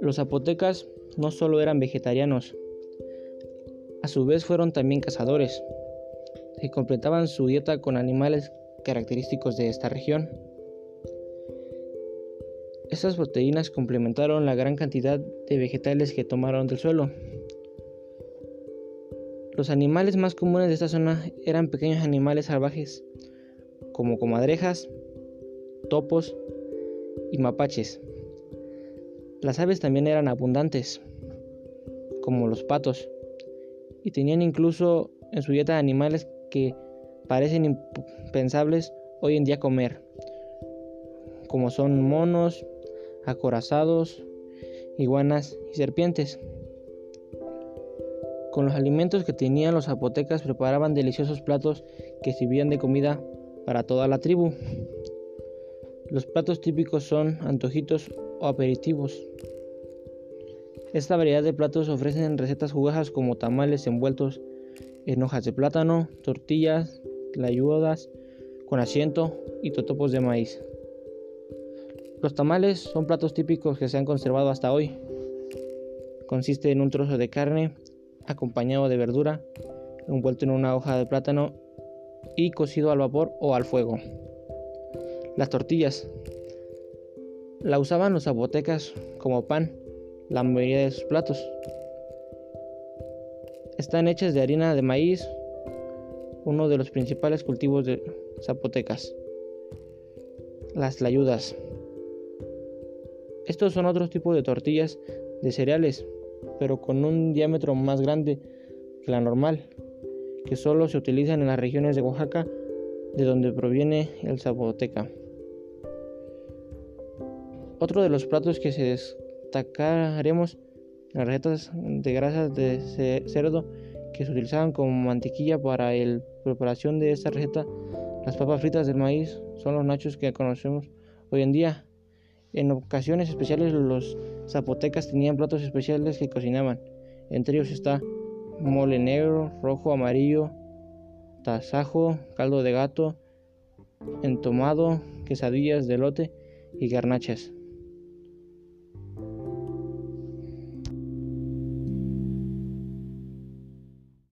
Los zapotecas no solo eran vegetarianos, a su vez fueron también cazadores, que completaban su dieta con animales característicos de esta región. Estas proteínas complementaron la gran cantidad de vegetales que tomaron del suelo. Los animales más comunes de esta zona eran pequeños animales salvajes, como comadrejas, topos y mapaches. Las aves también eran abundantes, como los patos, y tenían incluso en su dieta animales que parecen impensables hoy en día comer, como son monos, acorazados, iguanas y serpientes. Con los alimentos que tenían los zapotecas preparaban deliciosos platos que sirvían de comida para toda la tribu. Los platos típicos son antojitos o aperitivos. Esta variedad de platos ofrecen recetas jugosas como tamales envueltos en hojas de plátano, tortillas, layudas con asiento y totopos de maíz. Los tamales son platos típicos que se han conservado hasta hoy. Consiste en un trozo de carne acompañado de verdura, envuelto en una hoja de plátano y cocido al vapor o al fuego. Las tortillas. La usaban los zapotecas como pan la mayoría de sus platos. Están hechas de harina de maíz, uno de los principales cultivos de Zapotecas. Las layudas. Estos son otros tipos de tortillas de cereales, pero con un diámetro más grande que la normal, que solo se utilizan en las regiones de Oaxaca, de donde proviene el zapoteca. Otro de los platos que se destacaremos las recetas de grasas de cerdo que se utilizaban como mantequilla para la preparación de esta receta. Las papas fritas del maíz son los nachos que conocemos hoy en día. En ocasiones especiales los zapotecas tenían platos especiales que cocinaban. Entre ellos está mole negro, rojo, amarillo, tasajo, caldo de gato, entomado, quesadillas de lote y garnachas.